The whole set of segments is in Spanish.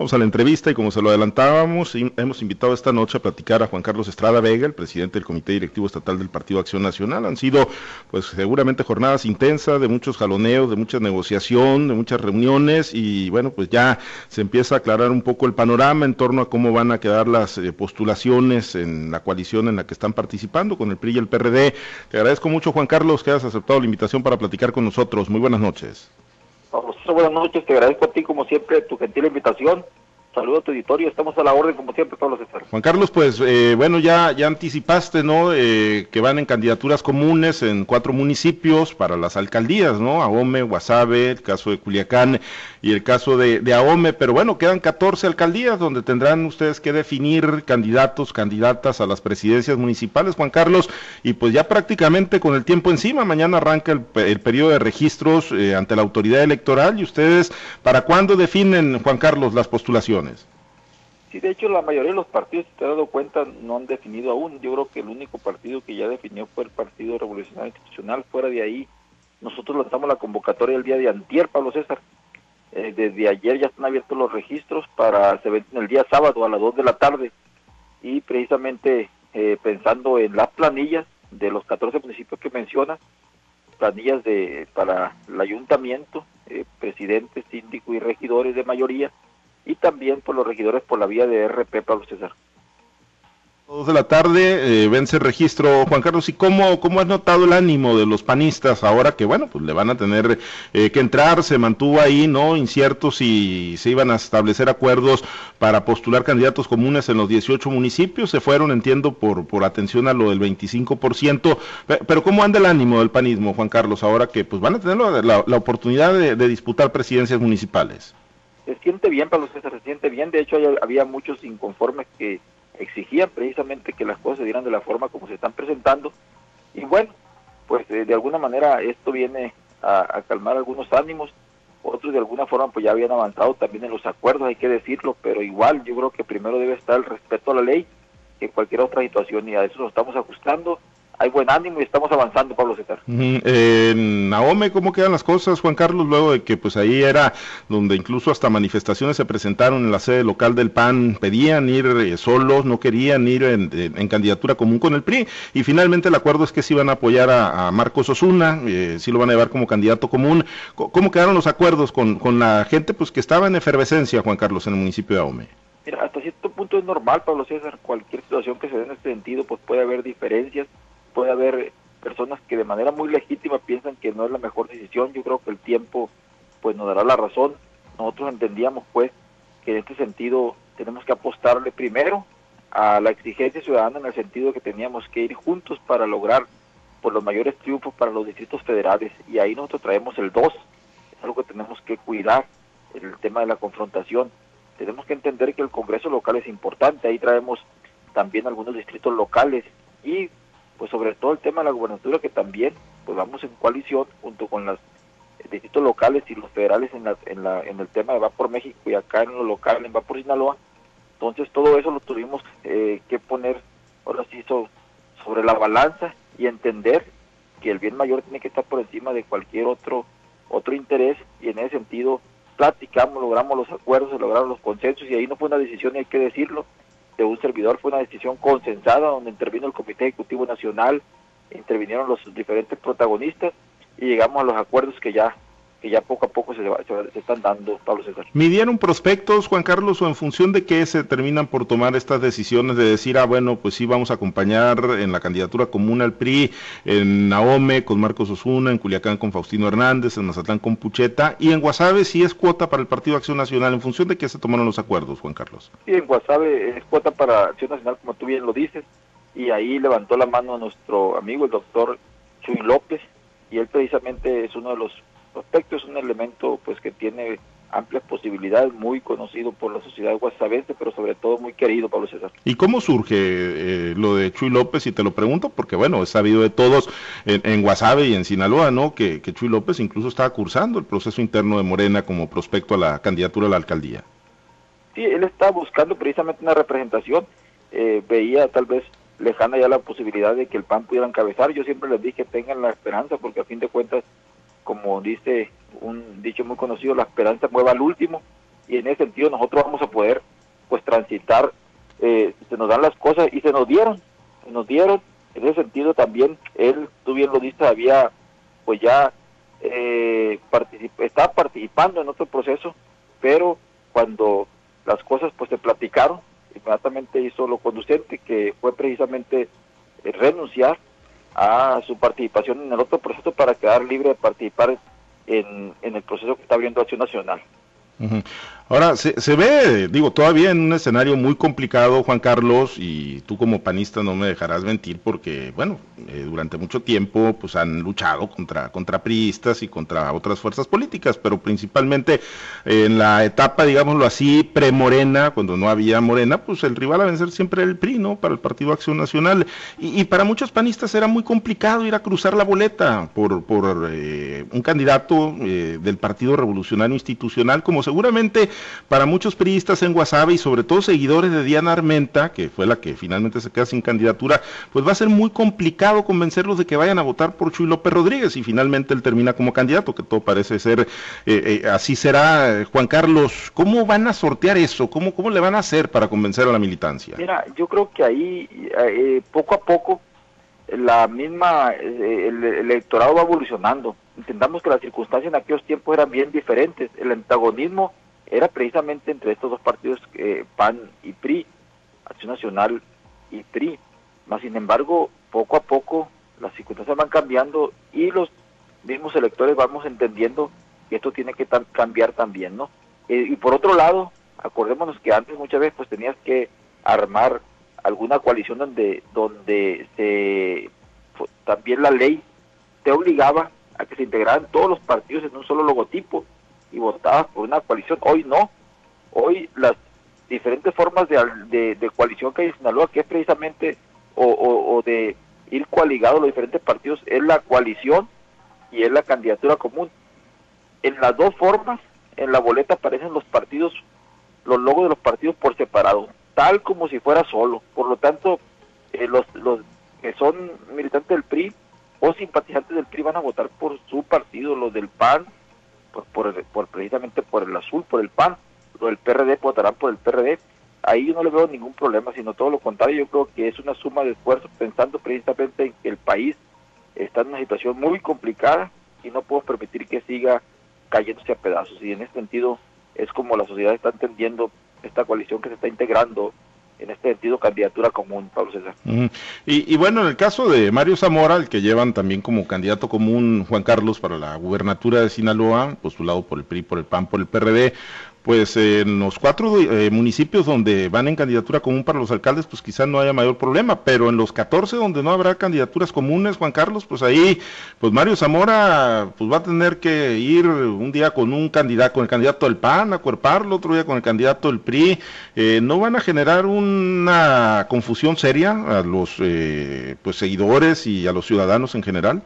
Vamos a la entrevista y como se lo adelantábamos, hemos invitado esta noche a platicar a Juan Carlos Estrada Vega, el presidente del Comité Directivo Estatal del Partido Acción Nacional. Han sido, pues seguramente jornadas intensas, de muchos jaloneos, de mucha negociación, de muchas reuniones y bueno, pues ya se empieza a aclarar un poco el panorama en torno a cómo van a quedar las eh, postulaciones en la coalición en la que están participando con el PRI y el PRD. Te agradezco mucho, Juan Carlos, que hayas aceptado la invitación para platicar con nosotros. Muy buenas noches. Buenas noches, te agradezco a ti como siempre tu gentil invitación Saludos a tu editorio, estamos a la orden como siempre, Pablo César. Juan Carlos, pues eh, bueno, ya, ya anticipaste, ¿no? Eh, que van en candidaturas comunes en cuatro municipios para las alcaldías, ¿no? Ahome, Guasave, el caso de Culiacán y el caso de, de Ahome, pero bueno, quedan 14 alcaldías donde tendrán ustedes que definir candidatos, candidatas a las presidencias municipales, Juan Carlos, y pues ya prácticamente con el tiempo encima, mañana arranca el, el periodo de registros eh, ante la autoridad electoral y ustedes, ¿para cuándo definen, Juan Carlos, las postulaciones? Sí, de hecho la mayoría de los partidos, si te has dado cuenta, no han definido aún. Yo creo que el único partido que ya definió fue el Partido Revolucionario Institucional. Fuera de ahí, nosotros lanzamos la convocatoria el día de antier, Pablo César. Eh, desde ayer ya están abiertos los registros para el día sábado a las 2 de la tarde y precisamente eh, pensando en las planillas de los 14 municipios que menciona, planillas de para el ayuntamiento, eh, presidentes, y regidores de mayoría, y también por los regidores por la vía de RP, Pablo César. Dos de la tarde, eh, vence el registro, Juan Carlos, ¿y cómo, cómo has notado el ánimo de los panistas ahora que, bueno, pues le van a tener eh, que entrar, se mantuvo ahí, ¿no? Incierto si se iban a establecer acuerdos para postular candidatos comunes en los 18 municipios, se fueron, entiendo, por, por atención a lo del 25%, pero ¿cómo anda el ánimo del panismo, Juan Carlos, ahora que pues van a tener la, la, oportunidad de disputar presidencias municipales? Se siente bien, para los que se siente bien. De hecho, había muchos inconformes que exigían precisamente que las cosas se dieran de la forma como se están presentando. Y bueno, pues eh, de alguna manera esto viene a, calmar algunos ánimos. Otros de alguna forma pues ya habían avanzado también en los acuerdos, hay que decirlo, pero igual yo creo que primero debe estar el respeto a la ley que cualquier otra situación y a eso nos estamos ajustando hay buen ánimo y estamos avanzando, Pablo César. En Naome, ¿cómo quedan las cosas, Juan Carlos? Luego de que pues ahí era donde incluso hasta manifestaciones se presentaron en la sede local del PAN, pedían ir eh, solos, no querían ir en, candidatura común con el PRI, y finalmente el acuerdo es que sí iban a apoyar a, Marcos Osuna, eh, sí lo van a llevar como candidato común. ¿Cómo quedaron los acuerdos con, con la gente pues que estaba en efervescencia, Juan Carlos, en el municipio de Ahome? Mira, hasta cierto punto es normal, Pablo César, cualquier situación que se dé en este sentido, pues puede haber diferencias, puede haber personas que de manera muy legítima piensan que no es la mejor decisión. Yo creo que el tiempo pues nos dará la razón. Nosotros entendíamos pues que en este sentido tenemos que apostarle primero a la exigencia ciudadana en el sentido que teníamos que ir juntos para lograr por los mayores triunfos para los distritos federales y ahí nosotros traemos el 2, es algo que tenemos que cuidar, el tema de la confrontación. Tenemos que entender que el Congreso local es importante, ahí traemos también algunos distritos locales y pues sobre todo el tema de la gubernatura que también pues vamos en coalición junto con los distritos locales y los federales en, la, en, la, en el tema de Va por México y acá en lo local en Va por Sinaloa. Entonces todo eso lo tuvimos eh, que poner ahora sí sobre la balanza y entender que el bien mayor tiene que estar por encima de cualquier otro otro interés y en ese sentido platicamos, logramos los acuerdos, lograron los consensos y ahí no fue una decisión, hay que decirlo, de un servidor fue una decisión consensada donde intervino el Comité Ejecutivo Nacional, intervinieron los diferentes protagonistas y llegamos a los acuerdos que ya que ya poco a poco se, se, están dando, Pablo César. ¿Midieron prospectos, Juan Carlos, o en función de qué se terminan por tomar estas decisiones de decir, ah, bueno, pues sí, vamos a acompañar en la candidatura común al PRI, en Naome con Marcos Osuna, en Culiacán con Faustino Hernández, en Mazatlán con Pucheta, y en Guasave sí es cuota para el Partido Acción Nacional, en función de qué se tomaron los acuerdos, Juan Carlos? Sí, en Guasave es cuota para Acción Nacional, como tú bien lo dices, y ahí levantó la mano nuestro amigo, el doctor Chuy López, y él precisamente es uno de los prospecto es un elemento pues que tiene amplias posibilidades, muy conocido por la sociedad guasavense, pero sobre todo muy querido, Pablo César. ¿Y cómo surge eh, lo de Chuy López? Y te lo pregunto porque, bueno, es sabido de todos en, en Guasave y en Sinaloa, ¿no? Que, que Chuy López incluso estaba cursando el proceso interno de Morena como prospecto a la candidatura a la alcaldía. Sí, él estaba buscando precisamente una representación, eh, veía tal vez lejana ya la posibilidad de que el PAN pudiera encabezar. Yo siempre les dije que tengan la esperanza porque a fin de cuentas como dice un dicho muy conocido, la esperanza mueva al último, y en ese sentido nosotros vamos a poder pues transitar, eh, se nos dan las cosas y se nos dieron, se nos dieron, en ese sentido también él, tú bien lo dices, había pues ya eh, estaba participando en otro proceso, pero cuando las cosas pues se platicaron, inmediatamente hizo lo conducente que fue precisamente eh, renunciar a su participación en el otro proceso para quedar libre de participar en, en el proceso que está abriendo Acción Nacional. Ahora, se, se, ve, digo, todavía en un escenario muy complicado, Juan Carlos, y tú como panista no me dejarás mentir porque, bueno, eh, durante mucho tiempo pues han luchado contra, contra priistas y contra otras fuerzas políticas, pero principalmente en la etapa, digámoslo así, premorena, cuando no había morena, pues el rival a vencer siempre era el PRI, ¿no? Para el Partido Acción Nacional. Y, para muchos panistas era muy complicado ir a cruzar la boleta por, por eh, un candidato eh, del Partido Revolucionario Institucional, como seguramente para muchos periodistas en Guasave y sobre todo seguidores de Diana Armenta, que fue la que finalmente se queda sin candidatura, pues va a ser muy complicado convencerlos de que vayan a votar por Chuy López Rodríguez y finalmente él termina como candidato, que todo parece ser, eh, eh, así será. Juan Carlos, ¿cómo van a sortear eso? ¿Cómo, ¿Cómo le van a hacer para convencer a la militancia? Mira, yo creo que ahí eh, poco a poco la misma, el electorado va evolucionando. Entendamos que las circunstancias en aquellos tiempos eran bien diferentes. El antagonismo era precisamente entre estos dos partidos, eh, PAN y PRI, Acción Nacional y PRI. Más sin embargo, poco a poco las circunstancias van cambiando y los mismos electores vamos entendiendo que esto tiene que cambiar también, ¿no? Eh, y por otro lado, acordémonos que antes muchas veces pues tenías que armar alguna coalición donde donde se también la ley te obligaba a que se integraran todos los partidos en un solo logotipo y votabas por una coalición. Hoy no. Hoy las diferentes formas de, de, coalición que hay en Sinaloa, que es precisamente, o, de ir coaligados los diferentes partidos, es la coalición y es la candidatura común. En las dos formas, en la boleta aparecen los partidos, los logos de los partidos por separado, tal como si fuera solo. Por lo tanto, eh, los, los que son militantes del PRI o simpatizantes del PRI van a votar por su partido, los del PAN, por, por, precisamente por el azul, por el PAN, o el PRD votarán por el PRD. Ahí yo no le veo ningún problema, sino todo lo contrario, yo creo que es una suma de esfuerzos pensando precisamente en que el país está en una situación muy complicada y no puedo permitir que siga cayéndose a pedazos. Y en ese sentido es como la sociedad está entendiendo esta coalición que se está integrando en este sentido candidatura común, Pablo César. y, bueno, en el caso de Mario Zamora, el que llevan también como candidato común Juan Carlos para la gubernatura de Sinaloa, postulado por el PRI, por el PAN, por el PRD, pues en los cuatro eh, municipios donde van en candidatura común para los alcaldes, pues quizás no haya mayor problema, pero en los 14 donde no habrá candidaturas comunes, Juan Carlos, pues ahí, pues Mario Zamora, pues va a tener que ir un día con un candidato, con el candidato del PAN, a cuerparlo, otro día con el candidato del PRI, eh, ¿no van a generar una confusión seria a los eh, pues seguidores y a los ciudadanos en general?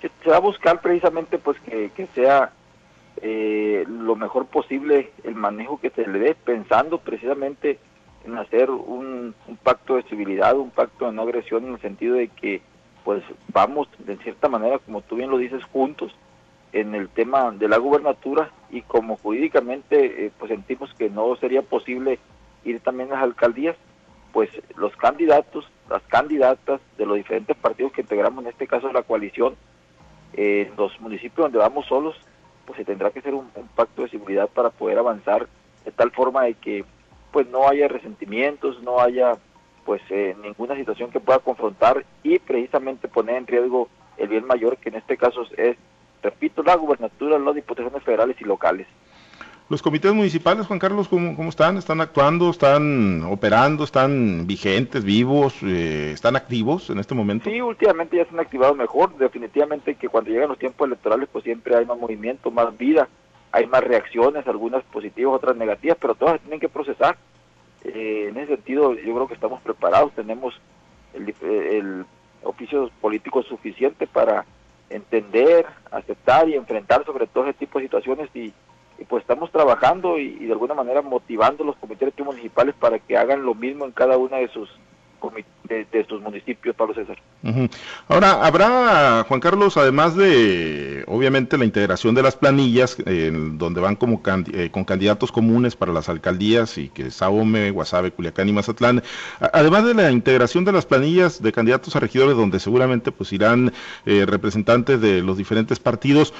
Se va a buscar precisamente pues que, que sea eh, lo mejor posible el manejo que se le dé, pensando precisamente en hacer un, pacto de civilidad, un pacto de no agresión en el sentido de que pues vamos de cierta manera, como tú bien lo dices, juntos en el tema de la gubernatura y como jurídicamente eh, pues sentimos que no sería posible ir también a las alcaldías, pues los candidatos, las candidatas de los diferentes partidos que integramos, en este caso la coalición, en los municipios donde vamos solos, pues se tendrá que hacer un, pacto de seguridad para poder avanzar de tal forma de que pues no haya resentimientos, no haya pues eh, ninguna situación que pueda confrontar y precisamente poner en riesgo el bien mayor que en este caso es, repito, la gubernatura, las diputaciones federales y locales. Los comités municipales, Juan Carlos, ¿cómo, cómo están? ¿Están actuando? ¿Están operando? ¿Están vigentes, vivos? Eh, ¿Están activos en este momento? Sí, últimamente ya se han activado mejor. Definitivamente que cuando llegan los tiempos electorales, pues siempre hay más movimiento, más vida, hay más reacciones, algunas positivas, otras negativas, pero todas tienen que procesar. Eh, en ese sentido, yo creo que estamos preparados, tenemos el, el oficio político suficiente para entender, aceptar y enfrentar sobre todo ese tipo de situaciones y pues estamos trabajando y, de alguna manera motivando a los comités municipales para que hagan lo mismo en cada una de sus de, sus municipios, Pablo César. Ahora, habrá, Juan Carlos, además de, obviamente, la integración de las planillas, donde van como eh, con candidatos comunes para las alcaldías, y que es Ahome, Guasave, Culiacán y Mazatlán, además de la integración de las planillas de candidatos a regidores, donde seguramente pues irán eh, representantes de los diferentes partidos,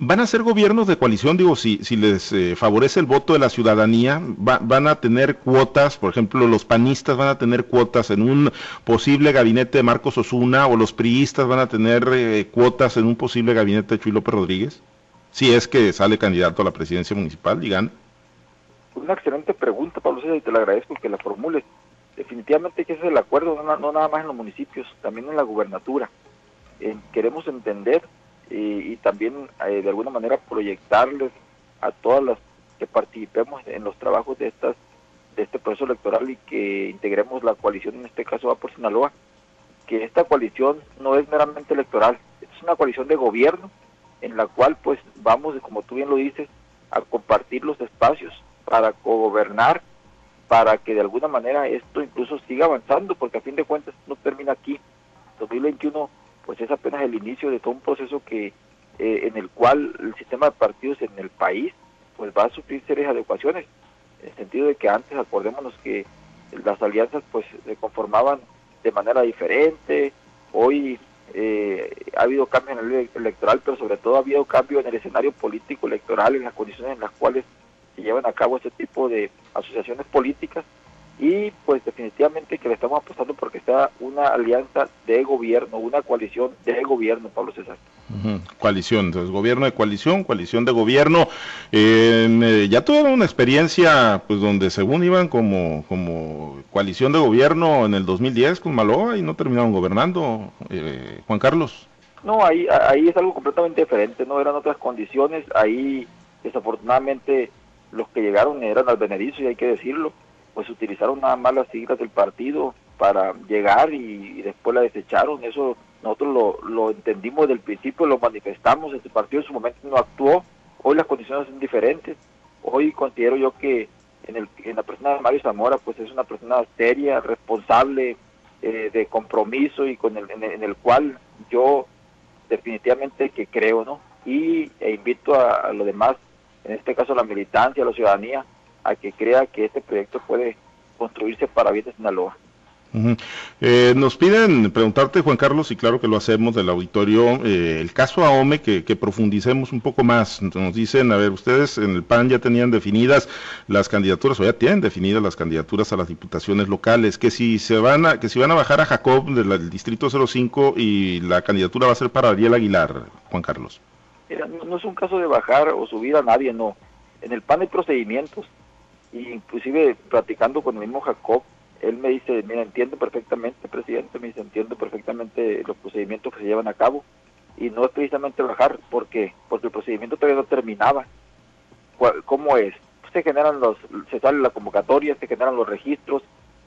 ¿Van a ser gobiernos de coalición? Digo, si, si les eh, favorece el voto de la ciudadanía, ¿van a tener cuotas? Por ejemplo, los panistas van a tener cuotas en un posible gabinete de Marcos Osuna o los priistas van a tener eh, cuotas en un posible gabinete de Chuy López Rodríguez? Si es que sale candidato a la presidencia municipal y Una excelente pregunta, Pablo César, y te la agradezco que la formules. Definitivamente que ese es el acuerdo, no, nada más en los municipios, también en la gubernatura. Eh, queremos entender y, también eh, de alguna manera proyectarles a todas las que participemos en los trabajos de estas de este proceso electoral y que integremos la coalición, en este caso va por Sinaloa, que esta coalición no es meramente electoral, es una coalición de gobierno en la cual pues vamos, como tú bien lo dices, a compartir los espacios para gobernar, para que de alguna manera esto incluso siga avanzando, porque a fin de cuentas no termina aquí. 2021 pues es apenas el inicio de todo un proceso que eh, en el cual el sistema de partidos en el país pues va a sufrir serias adecuaciones en el sentido de que antes acordémonos que las alianzas pues se conformaban de manera diferente hoy eh, ha habido cambio en el electoral pero sobre todo ha habido cambio en el escenario político electoral en las condiciones en las cuales se llevan a cabo este tipo de asociaciones políticas y pues definitivamente que le estamos apostando porque está una alianza de gobierno, una coalición de gobierno, Pablo César. Coalición, entonces gobierno de coalición, coalición de gobierno. Eh, ya tuvieron una experiencia pues donde según iban como, como coalición de gobierno en el 2010 con Maloa y no terminaron gobernando, eh, Juan Carlos. No, ahí, ahí es algo completamente diferente, no eran otras condiciones, ahí desafortunadamente los que llegaron eran al Benedizo y hay que decirlo pues utilizaron nada más las siglas del partido para llegar y, después la desecharon. Eso nosotros lo, lo entendimos desde el principio, lo manifestamos, este partido en su momento no actuó, hoy las condiciones son diferentes, hoy considero yo que en, el, en la persona de Mario Zamora pues es una persona seria, responsable, eh, de compromiso y con el, en, el, cual yo definitivamente que creo, ¿no? Y e invito a, a lo demás, en este caso a la militancia, a la ciudadanía, a que crea que este proyecto puede construirse para bien de Sinaloa. Eh, nos piden preguntarte, Juan Carlos, y claro que lo hacemos del auditorio, eh, el caso AOME, que, que, profundicemos un poco más. Nos dicen, a ver, ustedes en el PAN ya tenían definidas las candidaturas, o ya tienen definidas las candidaturas a las diputaciones locales, que si se van a, que si van a bajar a Jacob del distrito 05 y la candidatura va a ser para Ariel Aguilar, Juan Carlos. Mira, no es un caso de bajar o subir a nadie, no. En el PAN hay procedimientos inclusive platicando con el mismo Jacob, él me dice, mira, entiendo perfectamente, presidente, me dice, entiendo perfectamente los procedimientos que se llevan a cabo y no es precisamente bajar, porque Porque el procedimiento todavía no terminaba. ¿Cómo es? Se generan los, se sale la convocatoria, se generan los registros,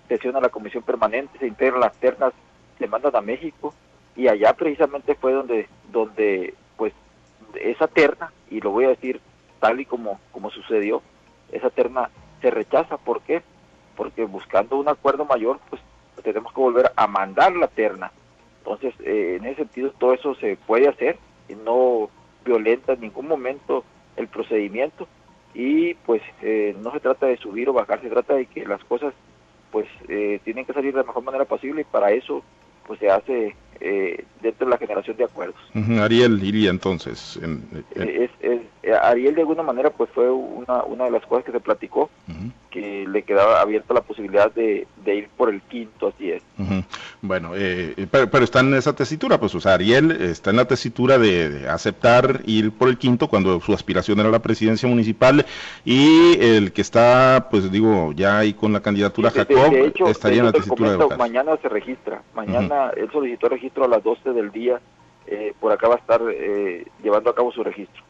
se sesiona la comisión permanente, se integran las ternas, se mandan a México y allá precisamente fue donde, donde pues esa terna, y lo voy a decir tal y como, como sucedió, esa terna se rechaza. ¿Por qué? Porque buscando un acuerdo mayor, pues tenemos que volver a mandar la terna. Entonces, eh, en ese sentido, todo eso se puede hacer y no violenta en ningún momento el procedimiento y pues eh, no se trata de subir o bajar, se trata de que las cosas pues eh, tienen que salir de la mejor manera posible y para eso pues se hace eh, dentro de la generación de acuerdos. Ariel diría entonces. Eh, es, eh, Ariel de alguna manera pues fue una, una de las cosas que se platicó, que le quedaba abierta la posibilidad de, ir por el quinto, así es. Bueno, pero, pero, está en esa tesitura, pues o sea, Ariel está en la tesitura de, aceptar ir por el quinto cuando su aspiración era la presidencia municipal y el que está, pues digo, ya ahí con la candidatura Jacob, estaría en la tesitura de Mañana se registra, mañana él solicitó registro a las 12 del día, eh, por acá va a estar eh, llevando a cabo su registro.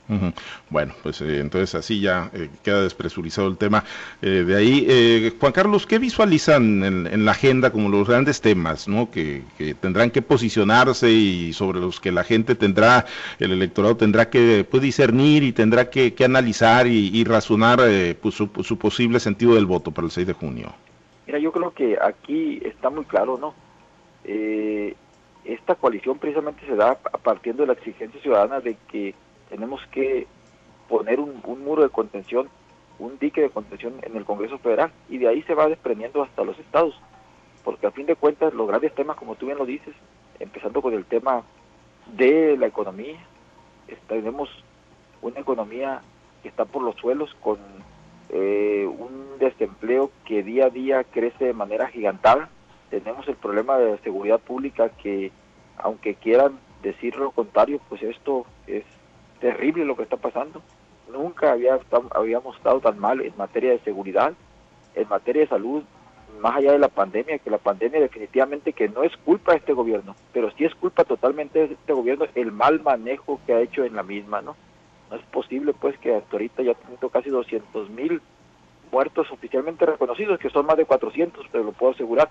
Bueno, pues eh, entonces así ya queda despresurizado el tema. de ahí, Juan Carlos, ¿qué visualizan en, la agenda como los grandes temas ¿no? que, tendrán que posicionarse y sobre los que la gente tendrá, el electorado tendrá que pues, discernir y tendrá que, analizar y, razonar pues, su, su posible sentido del voto para el 6 de junio? Mira, yo creo que aquí está muy claro, ¿no? Eh, esta coalición precisamente se da partir de la exigencia ciudadana de que tenemos que poner un, muro de contención, un dique de contención en el Congreso Federal y de ahí se va desprendiendo hasta los estados, porque a fin de cuentas los grandes temas, como tú bien lo dices, empezando con el tema de la economía, tenemos una economía que está por los suelos con eh, un desempleo que día a día crece de manera gigantada, tenemos el problema de seguridad pública que aunque quieran decir lo contrario, pues esto es terrible lo que está pasando. Nunca había, habíamos estado tan mal en materia de seguridad, en materia de salud, más allá de la pandemia, que la pandemia definitivamente que no es culpa de este gobierno, pero sí es culpa totalmente de este gobierno el mal manejo que ha hecho en la misma, ¿no? No es posible pues que hasta ahorita ya teniendo casi 200 mil muertos oficialmente reconocidos, que son más de 400, pero lo puedo asegurar,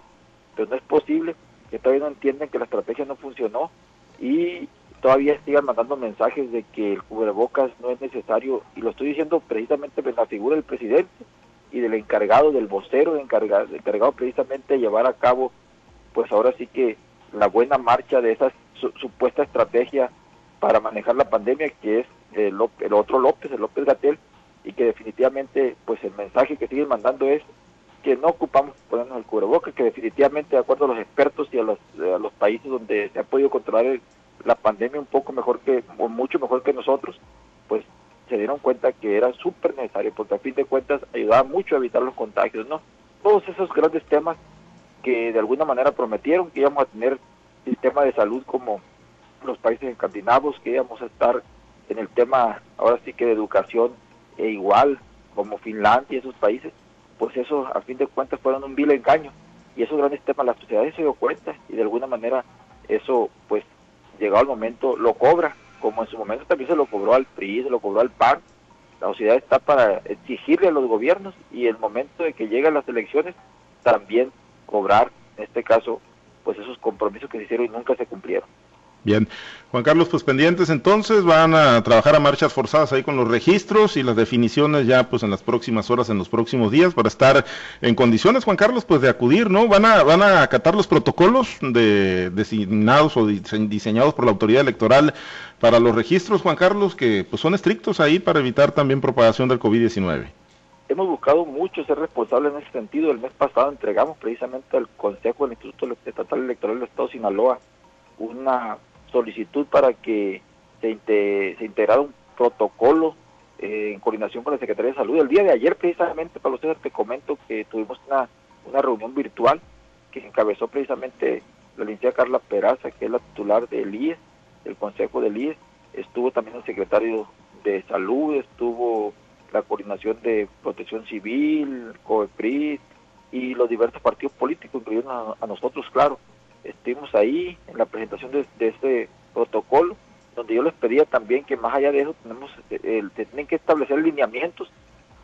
pero no es posible que todavía no entienden que la estrategia no funcionó y todavía sigan mandando mensajes de que el cubrebocas no es necesario. Y lo estoy diciendo precisamente en la figura del presidente y del encargado, del vocero encargado, encargado precisamente de llevar a cabo pues ahora sí que la buena marcha de esa supuesta estrategia para manejar la pandemia que es el, el otro López, el López Gatel y que definitivamente pues el mensaje que siguen mandando es que no ocupamos ponernos el cubrebocas, que definitivamente de acuerdo a los expertos y a los, a los países donde se ha podido controlar la pandemia un poco mejor que, o mucho mejor que nosotros, pues se dieron cuenta que era súper necesario, porque a fin de cuentas ayudaba mucho a evitar los contagios, ¿no? Todos esos grandes temas que de alguna manera prometieron que íbamos a tener sistema de salud como los países escandinavos, que íbamos a estar en el tema, ahora sí que de educación e igual como Finlandia y esos países, pues eso a fin de cuentas fueron un vil engaño. Y esos grandes temas la sociedad se dio cuenta y de alguna manera eso pues llegado al momento lo cobra. Como en su momento también se lo cobró al PRI, se lo cobró al PAN la sociedad está para exigirle a los gobiernos y el momento de que lleguen las elecciones también cobrar en este caso pues esos compromisos que se hicieron y nunca se cumplieron Bien, Juan Carlos, pues pendientes entonces, van a trabajar a marchas forzadas ahí con los registros y las definiciones ya pues en las próximas horas, en los próximos días, para estar en condiciones, Juan Carlos, pues de acudir, ¿no? Van a, van a acatar los protocolos de, designados o diseñados por la autoridad electoral para los registros, Juan Carlos, que pues son estrictos ahí para evitar también propagación del COVID-19 hemos buscado mucho ser responsables en ese sentido. El mes pasado entregamos precisamente al Consejo del Instituto Estatal Electoral del Estado de Sinaloa una solicitud para que se, se integrara un protocolo eh, en coordinación con la Secretaría de Salud. El día de ayer, precisamente, para ustedes te comento que tuvimos una, una reunión virtual que encabezó precisamente la licenciada Carla Peraza, que es la titular del IES, del Consejo del IES. Estuvo también el secretario de Salud, estuvo la coordinación de Protección Civil, COEPRIS y los diversos partidos políticos, incluyendo a nosotros, claro estuvimos ahí en la presentación de, este protocolo, donde yo les pedía también que más allá de eso tenemos eh, tienen que establecer lineamientos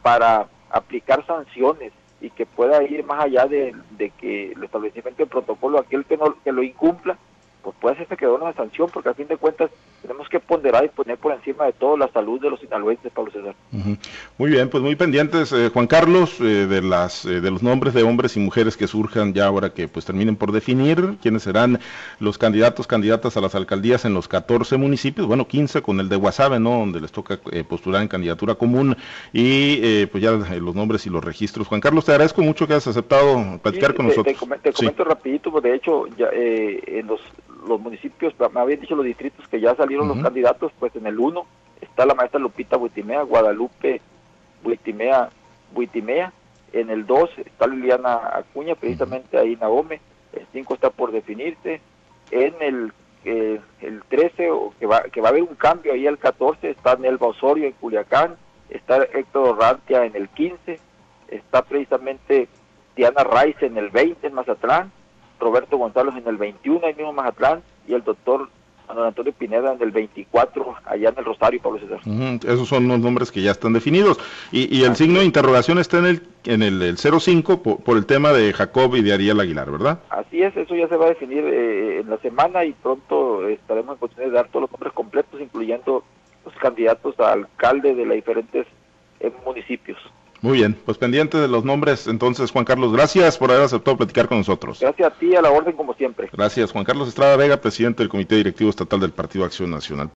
para aplicar sanciones y que pueda ir más allá de, que el establecimiento del protocolo, aquel que no que lo incumpla, pues puede hacerse que una sanción, porque a fin de cuentas tenemos que ponderar y poner por encima de todo la salud de los sinaloenses, Pablo César. Muy bien, pues muy pendientes, eh, Juan Carlos, eh, de las eh, de los nombres de hombres y mujeres que surjan ya ahora que pues terminen por definir quiénes serán los candidatos, candidatas a las alcaldías en los 14 municipios, bueno, 15 con el de Guasave, ¿no? Donde les toca postular en candidatura común y pues ya los nombres y los registros. Juan Carlos, te agradezco mucho que hayas aceptado platicar con nosotros. Te, comento rapidito, pues de hecho, ya, en los los municipios, me habían dicho los distritos que ya salieron los candidatos, pues en el 1 está la maestra Lupita Buitimea, Guadalupe Buitimea, Buitimea, en el 2 está Liliana Acuña, precisamente ahí Naome, el 5 está por definirse, en el, eh, el 13, que va, que va a haber un cambio ahí el 14, está Nelva Osorio en Culiacán, está Héctor Rantia en el 15, está precisamente Diana Raiz en el 20 en Mazatlán, Roberto González en el 21, ahí mismo Mazatlán, y el doctor Antonio Pineda en el 24, allá en el Rosario, Pablo César. esos son los nombres que ya están definidos. Y, el signo de interrogación está en el, en el, 05 por, el tema de Jacob y de Ariel Aguilar, ¿verdad? Así es, eso ya se va a definir eh, en la semana y pronto estaremos en condiciones de dar todos los nombres completos, incluyendo los candidatos a alcalde de los diferentes eh, municipios. Muy bien, pues pendiente de los nombres, entonces Juan Carlos, gracias por haber aceptado platicar con nosotros. Gracias a ti, a la orden como siempre. Gracias, Juan Carlos Estrada Vega, presidente del Comité Directivo Estatal del Partido Acción Nacional.